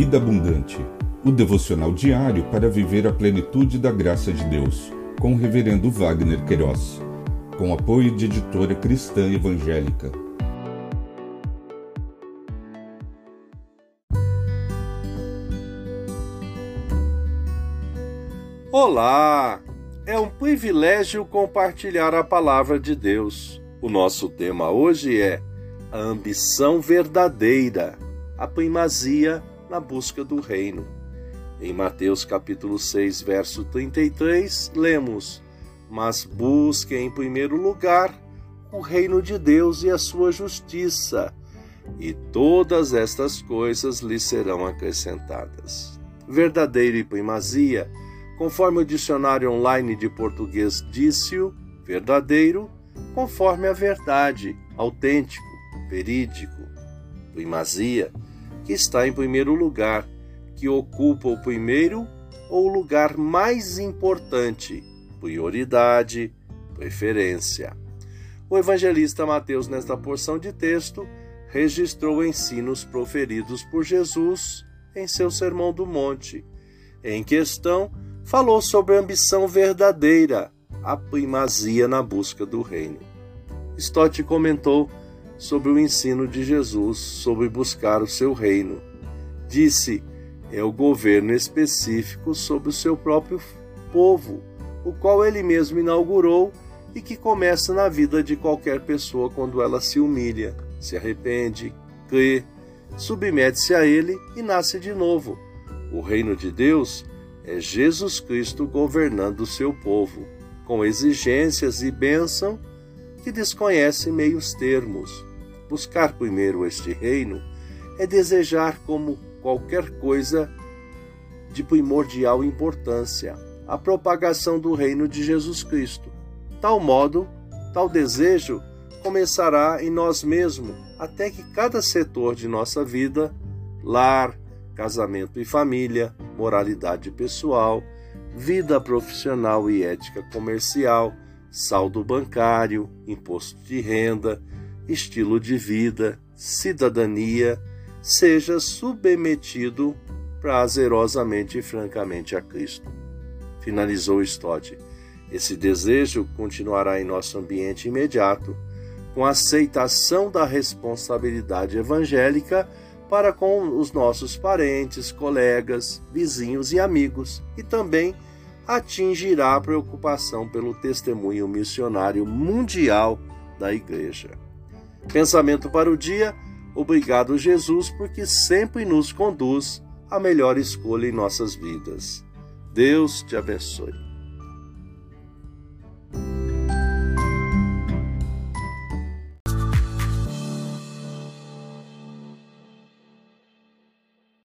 Vida Abundante, o devocional diário para viver a plenitude da graça de Deus, com o Reverendo Wagner Queiroz, com apoio de editora cristã evangélica. Olá! É um privilégio compartilhar a palavra de Deus. O nosso tema hoje é a ambição verdadeira, a primazia na busca do reino. Em Mateus capítulo 6, verso 33, lemos: Mas busque em primeiro lugar o reino de Deus e a sua justiça, e todas estas coisas lhe serão acrescentadas. Verdadeiro e primazia, conforme o dicionário online de português disse-o, verdadeiro, conforme a verdade, autêntico, verídico. Primazia, que está em primeiro lugar, que ocupa o primeiro ou lugar mais importante, prioridade, preferência. O evangelista Mateus, nesta porção de texto, registrou ensinos proferidos por Jesus em seu Sermão do Monte. Em questão, falou sobre a ambição verdadeira, a primazia na busca do reino. Stott comentou sobre o ensino de Jesus sobre buscar o seu reino. Disse: é o governo específico sobre o seu próprio povo, o qual ele mesmo inaugurou e que começa na vida de qualquer pessoa quando ela se humilha, se arrepende, crê, submete-se a ele e nasce de novo. O reino de Deus é Jesus Cristo governando o seu povo, com exigências e bênção que desconhece meios termos Buscar primeiro este reino é desejar, como qualquer coisa de primordial importância, a propagação do reino de Jesus Cristo. Tal modo, tal desejo começará em nós mesmos, até que cada setor de nossa vida lar, casamento e família, moralidade pessoal, vida profissional e ética comercial, saldo bancário, imposto de renda, estilo de vida, cidadania, seja submetido prazerosamente e francamente a Cristo. Finalizou Stott. Esse desejo continuará em nosso ambiente imediato, com a aceitação da responsabilidade evangélica para com os nossos parentes, colegas, vizinhos e amigos, e também atingirá a preocupação pelo testemunho missionário mundial da Igreja. Pensamento para o dia. Obrigado, Jesus, porque sempre nos conduz à melhor escolha em nossas vidas. Deus te abençoe.